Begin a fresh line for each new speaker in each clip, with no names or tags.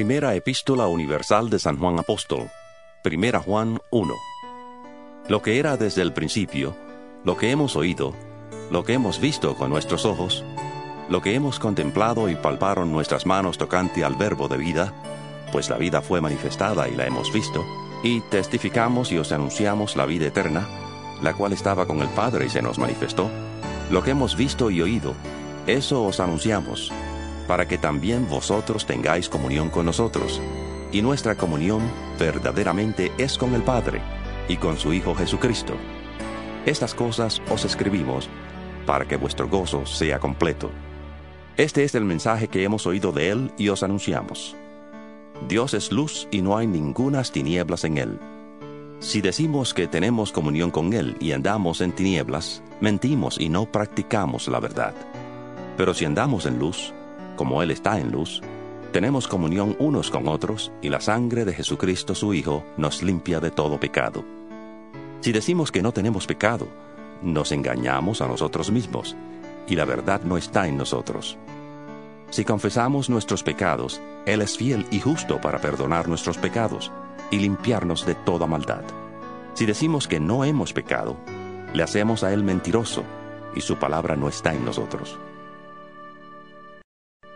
Primera Epístola Universal de San Juan Apóstol, Primera Juan 1. Lo que era desde el principio, lo que hemos oído, lo que hemos visto con nuestros ojos, lo que hemos contemplado y palparon nuestras manos tocante al verbo de vida, pues la vida fue manifestada y la hemos visto, y testificamos y os anunciamos la vida eterna, la cual estaba con el Padre y se nos manifestó. Lo que hemos visto y oído, eso os anunciamos para que también vosotros tengáis comunión con nosotros. Y nuestra comunión verdaderamente es con el Padre y con su Hijo Jesucristo. Estas cosas os escribimos para que vuestro gozo sea completo. Este es el mensaje que hemos oído de Él y os anunciamos. Dios es luz y no hay ningunas tinieblas en Él. Si decimos que tenemos comunión con Él y andamos en tinieblas, mentimos y no practicamos la verdad. Pero si andamos en luz, como Él está en luz, tenemos comunión unos con otros y la sangre de Jesucristo su Hijo nos limpia de todo pecado. Si decimos que no tenemos pecado, nos engañamos a nosotros mismos y la verdad no está en nosotros. Si confesamos nuestros pecados, Él es fiel y justo para perdonar nuestros pecados y limpiarnos de toda maldad. Si decimos que no hemos pecado, le hacemos a Él mentiroso y su palabra no está en nosotros.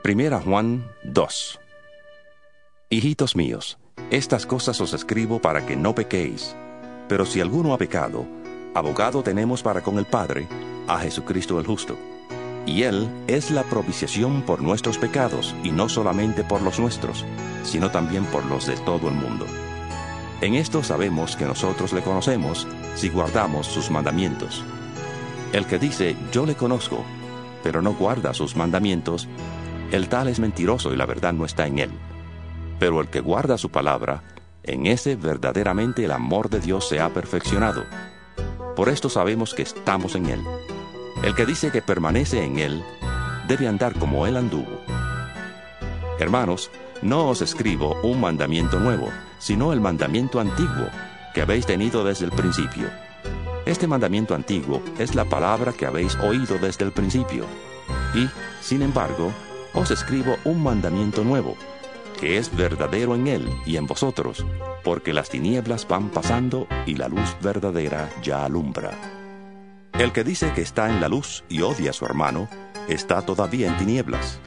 Primera Juan 2 Hijitos míos, estas cosas os escribo para que no pequéis. Pero si alguno ha pecado, abogado tenemos para con el Padre, a Jesucristo el justo. Y Él es la propiciación por nuestros pecados, y no solamente por los nuestros, sino también por los de todo el mundo. En esto sabemos que nosotros le conocemos si guardamos sus mandamientos. El que dice, yo le conozco, pero no guarda sus mandamientos, el tal es mentiroso y la verdad no está en él. Pero el que guarda su palabra, en ese verdaderamente el amor de Dios se ha perfeccionado. Por esto sabemos que estamos en él. El que dice que permanece en él, debe andar como él anduvo. Hermanos, no os escribo un mandamiento nuevo, sino el mandamiento antiguo, que habéis tenido desde el principio. Este mandamiento antiguo es la palabra que habéis oído desde el principio. Y, sin embargo, os escribo un mandamiento nuevo, que es verdadero en él y en vosotros, porque las tinieblas van pasando y la luz verdadera ya alumbra. El que dice que está en la luz y odia a su hermano, está todavía en tinieblas.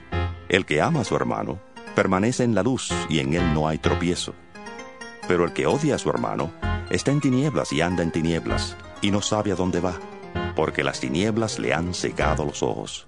El que ama a su hermano, permanece en la luz y en él no hay tropiezo. Pero el que odia a su hermano, está en tinieblas y anda en tinieblas, y no sabe a dónde va, porque las tinieblas le han cegado los ojos.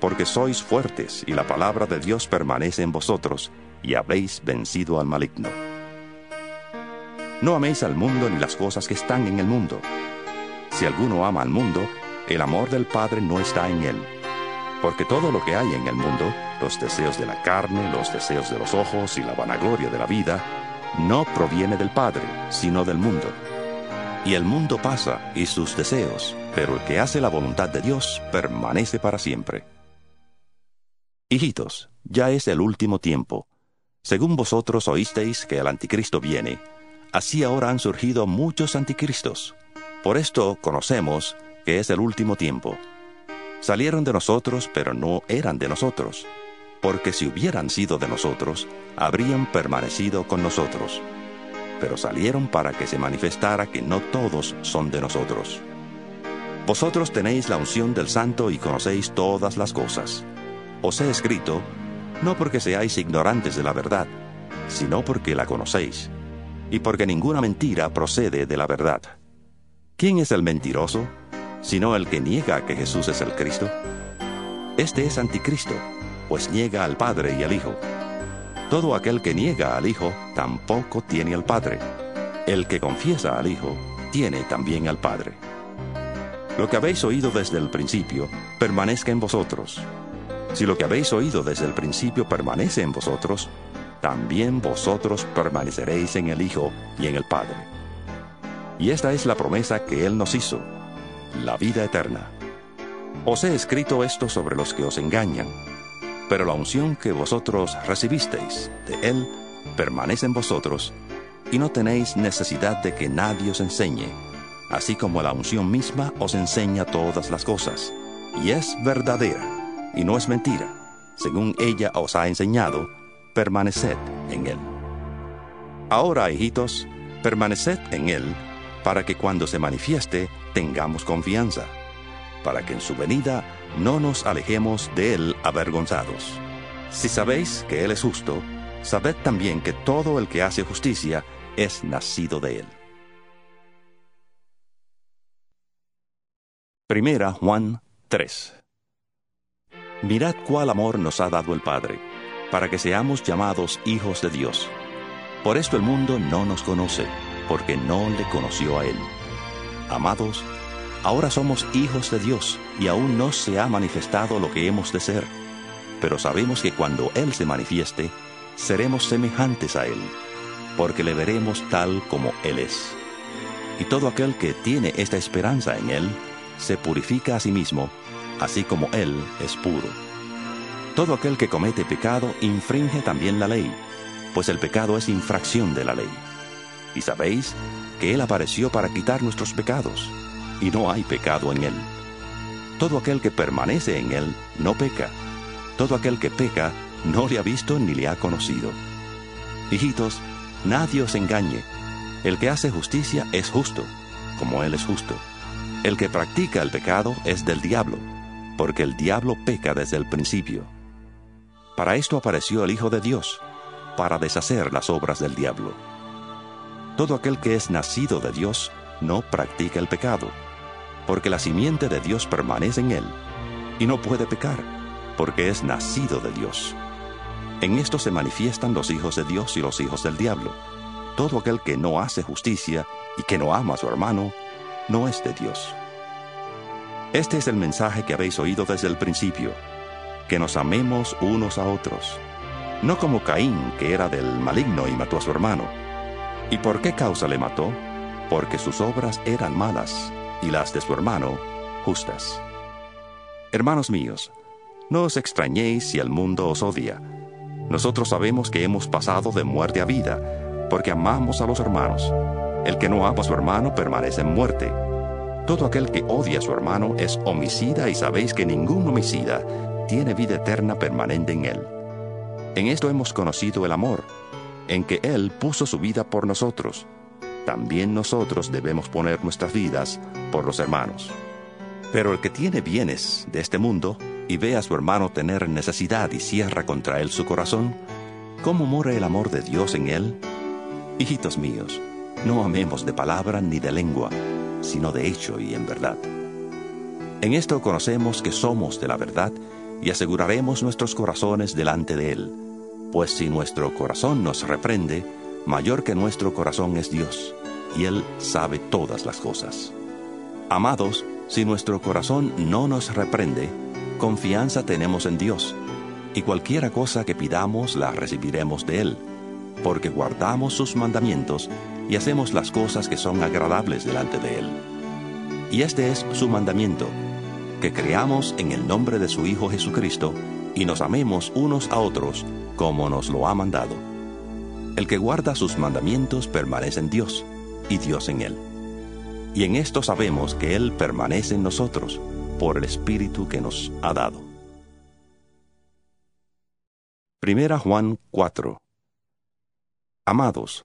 porque sois fuertes y la palabra de Dios permanece en vosotros, y habéis vencido al maligno. No améis al mundo ni las cosas que están en el mundo. Si alguno ama al mundo, el amor del Padre no está en él. Porque todo lo que hay en el mundo, los deseos de la carne, los deseos de los ojos y la vanagloria de la vida, no proviene del Padre, sino del mundo. Y el mundo pasa y sus deseos, pero el que hace la voluntad de Dios permanece para siempre. Hijitos, ya es el último tiempo. Según vosotros oísteis que el anticristo viene, así ahora han surgido muchos anticristos. Por esto conocemos que es el último tiempo. Salieron de nosotros, pero no eran de nosotros, porque si hubieran sido de nosotros, habrían permanecido con nosotros. Pero salieron para que se manifestara que no todos son de nosotros. Vosotros tenéis la unción del Santo y conocéis todas las cosas. Os he escrito, no porque seáis ignorantes de la verdad, sino porque la conocéis, y porque ninguna mentira procede de la verdad. ¿Quién es el mentiroso? Sino el que niega que Jesús es el Cristo. Este es anticristo, pues niega al Padre y al Hijo. Todo aquel que niega al Hijo tampoco tiene al Padre. El que confiesa al Hijo tiene también al Padre. Lo que habéis oído desde el principio permanezca en vosotros. Si lo que habéis oído desde el principio permanece en vosotros, también vosotros permaneceréis en el Hijo y en el Padre. Y esta es la promesa que Él nos hizo, la vida eterna. Os he escrito esto sobre los que os engañan, pero la unción que vosotros recibisteis de Él permanece en vosotros, y no tenéis necesidad de que nadie os enseñe así como la unción misma os enseña todas las cosas, y es verdadera, y no es mentira. Según ella os ha enseñado, permaneced en él. Ahora, hijitos, permaneced en él, para que cuando se manifieste tengamos confianza, para que en su venida no nos alejemos de él avergonzados. Si sabéis que él es justo, sabed también que todo el que hace justicia es nacido de él. Primera Juan 3. Mirad cuál amor nos ha dado el Padre, para que seamos llamados hijos de Dios. Por esto el mundo no nos conoce, porque no le conoció a Él. Amados, ahora somos hijos de Dios, y aún no se ha manifestado lo que hemos de ser. Pero sabemos que cuando Él se manifieste, seremos semejantes a Él, porque le veremos tal como Él es. Y todo aquel que tiene esta esperanza en Él, se purifica a sí mismo, así como Él es puro. Todo aquel que comete pecado infringe también la ley, pues el pecado es infracción de la ley. Y sabéis que Él apareció para quitar nuestros pecados, y no hay pecado en Él. Todo aquel que permanece en Él no peca. Todo aquel que peca no le ha visto ni le ha conocido. Hijitos, nadie os engañe. El que hace justicia es justo, como Él es justo. El que practica el pecado es del diablo, porque el diablo peca desde el principio. Para esto apareció el Hijo de Dios, para deshacer las obras del diablo. Todo aquel que es nacido de Dios no practica el pecado, porque la simiente de Dios permanece en él, y no puede pecar, porque es nacido de Dios. En esto se manifiestan los hijos de Dios y los hijos del diablo. Todo aquel que no hace justicia y que no ama a su hermano, no es de Dios. Este es el mensaje que habéis oído desde el principio, que nos amemos unos a otros, no como Caín, que era del maligno y mató a su hermano. ¿Y por qué causa le mató? Porque sus obras eran malas y las de su hermano justas. Hermanos míos, no os extrañéis si el mundo os odia. Nosotros sabemos que hemos pasado de muerte a vida, porque amamos a los hermanos. El que no ama a su hermano permanece en muerte. Todo aquel que odia a su hermano es homicida y sabéis que ningún homicida tiene vida eterna permanente en él. En esto hemos conocido el amor, en que Él puso su vida por nosotros. También nosotros debemos poner nuestras vidas por los hermanos. Pero el que tiene bienes de este mundo y ve a su hermano tener necesidad y cierra contra él su corazón, ¿cómo mora el amor de Dios en él? Hijitos míos, no amemos de palabra ni de lengua, sino de hecho y en verdad. En esto conocemos que somos de la verdad y aseguraremos nuestros corazones delante de Él, pues si nuestro corazón nos reprende, mayor que nuestro corazón es Dios, y Él sabe todas las cosas. Amados, si nuestro corazón no nos reprende, confianza tenemos en Dios, y cualquiera cosa que pidamos la recibiremos de Él, porque guardamos sus mandamientos y hacemos las cosas que son agradables delante de Él. Y este es su mandamiento, que creamos en el nombre de su Hijo Jesucristo y nos amemos unos a otros como nos lo ha mandado. El que guarda sus mandamientos permanece en Dios y Dios en Él. Y en esto sabemos que Él permanece en nosotros por el Espíritu que nos ha dado. Primera Juan 4 Amados,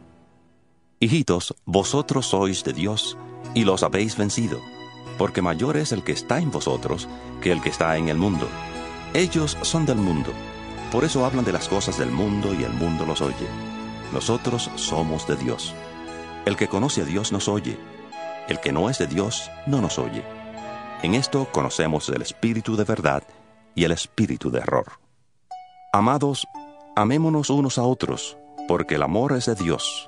Hijitos, vosotros sois de Dios, y los habéis vencido, porque mayor es el que está en vosotros que el que está en el mundo. Ellos son del mundo, por eso hablan de las cosas del mundo y el mundo los oye. Nosotros somos de Dios. El que conoce a Dios nos oye, el que no es de Dios no nos oye. En esto conocemos el espíritu de verdad y el espíritu de error. Amados, amémonos unos a otros, porque el amor es de Dios.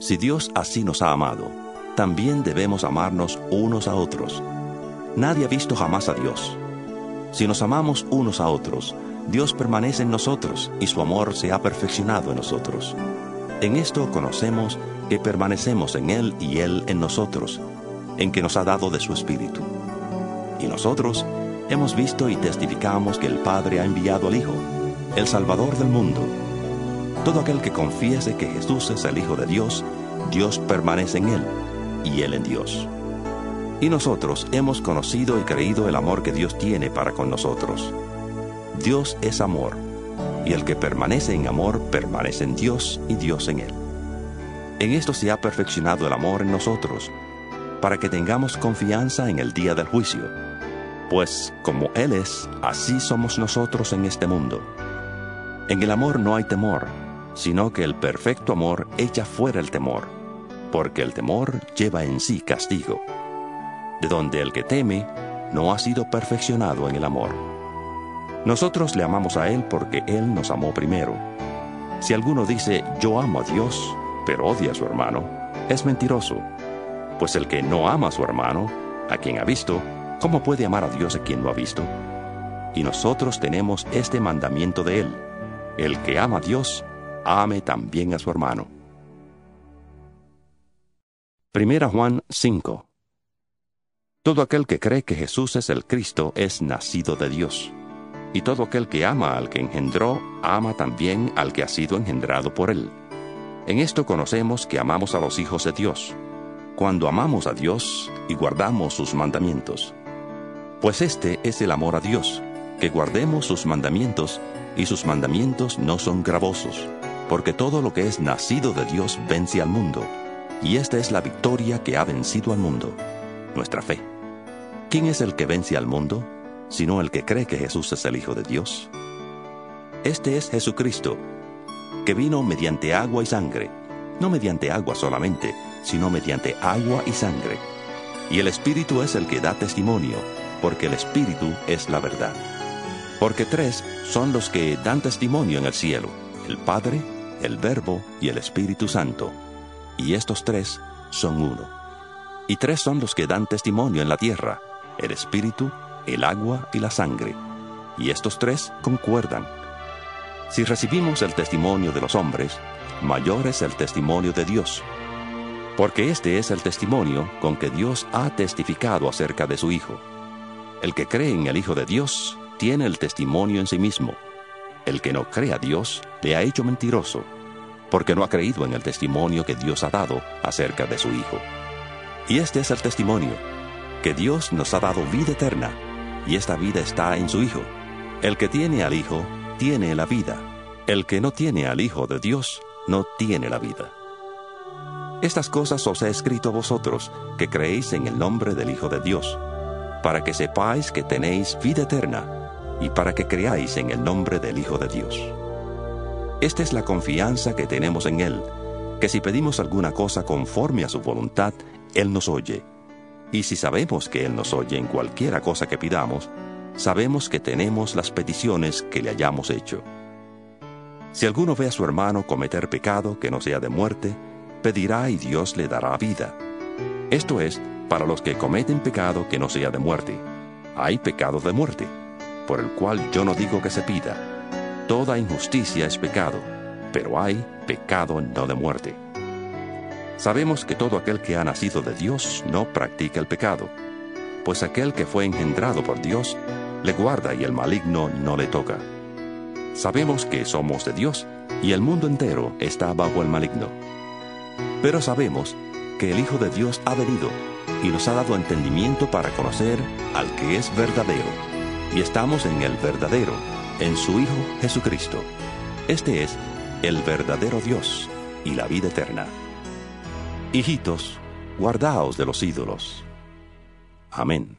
si Dios así nos ha amado, también debemos amarnos unos a otros. Nadie ha visto jamás a Dios. Si nos amamos unos a otros, Dios permanece en nosotros y su amor se ha perfeccionado en nosotros. En esto conocemos que permanecemos en Él y Él en nosotros, en que nos ha dado de su Espíritu. Y nosotros hemos visto y testificamos que el Padre ha enviado al Hijo, el Salvador del mundo. Todo aquel que confiese que Jesús es el Hijo de Dios, Dios permanece en Él y Él en Dios. Y nosotros hemos conocido y creído el amor que Dios tiene para con nosotros. Dios es amor, y el que permanece en amor permanece en Dios y Dios en Él. En esto se ha perfeccionado el amor en nosotros, para que tengamos confianza en el día del juicio. Pues como Él es, así somos nosotros en este mundo. En el amor no hay temor, sino que el perfecto amor echa fuera el temor, porque el temor lleva en sí castigo, de donde el que teme no ha sido perfeccionado en el amor. Nosotros le amamos a Él porque Él nos amó primero. Si alguno dice yo amo a Dios, pero odia a su hermano, es mentiroso pues el que no ama a su hermano, a quien ha visto, ¿cómo puede amar a Dios a quien no ha visto? Y nosotros tenemos este mandamiento de Él. El que ama a Dios, ame también a su hermano. Primera Juan 5 Todo aquel que cree que Jesús es el Cristo es nacido de Dios. Y todo aquel que ama al que engendró, ama también al que ha sido engendrado por él. En esto conocemos que amamos a los hijos de Dios cuando amamos a Dios y guardamos sus mandamientos. Pues este es el amor a Dios, que guardemos sus mandamientos, y sus mandamientos no son gravosos, porque todo lo que es nacido de Dios vence al mundo, y esta es la victoria que ha vencido al mundo, nuestra fe. ¿Quién es el que vence al mundo, sino el que cree que Jesús es el Hijo de Dios? Este es Jesucristo, que vino mediante agua y sangre, no mediante agua solamente, sino mediante agua y sangre. Y el Espíritu es el que da testimonio, porque el Espíritu es la verdad. Porque tres son los que dan testimonio en el cielo, el Padre, el Verbo y el Espíritu Santo. Y estos tres son uno. Y tres son los que dan testimonio en la tierra, el Espíritu, el agua y la sangre. Y estos tres concuerdan. Si recibimos el testimonio de los hombres, mayor es el testimonio de Dios porque este es el testimonio con que Dios ha testificado acerca de su Hijo. El que cree en el Hijo de Dios tiene el testimonio en sí mismo. El que no cree a Dios le ha hecho mentiroso, porque no ha creído en el testimonio que Dios ha dado acerca de su Hijo. Y este es el testimonio, que Dios nos ha dado vida eterna, y esta vida está en su Hijo. El que tiene al Hijo, tiene la vida. El que no tiene al Hijo de Dios, no tiene la vida. Estas cosas os he escrito vosotros, que creéis en el nombre del Hijo de Dios, para que sepáis que tenéis vida eterna, y para que creáis en el nombre del Hijo de Dios. Esta es la confianza que tenemos en Él, que si pedimos alguna cosa conforme a su voluntad, Él nos oye. Y si sabemos que Él nos oye en cualquiera cosa que pidamos, sabemos que tenemos las peticiones que le hayamos hecho. Si alguno ve a su hermano cometer pecado que no sea de muerte, pedirá y Dios le dará vida. Esto es, para los que cometen pecado que no sea de muerte. Hay pecado de muerte, por el cual yo no digo que se pida. Toda injusticia es pecado, pero hay pecado no de muerte. Sabemos que todo aquel que ha nacido de Dios no practica el pecado, pues aquel que fue engendrado por Dios le guarda y el maligno no le toca. Sabemos que somos de Dios y el mundo entero está bajo el maligno. Pero sabemos que el Hijo de Dios ha venido y nos ha dado entendimiento para conocer al que es verdadero. Y estamos en el verdadero, en su Hijo Jesucristo. Este es el verdadero Dios y la vida eterna. Hijitos, guardaos de los ídolos. Amén.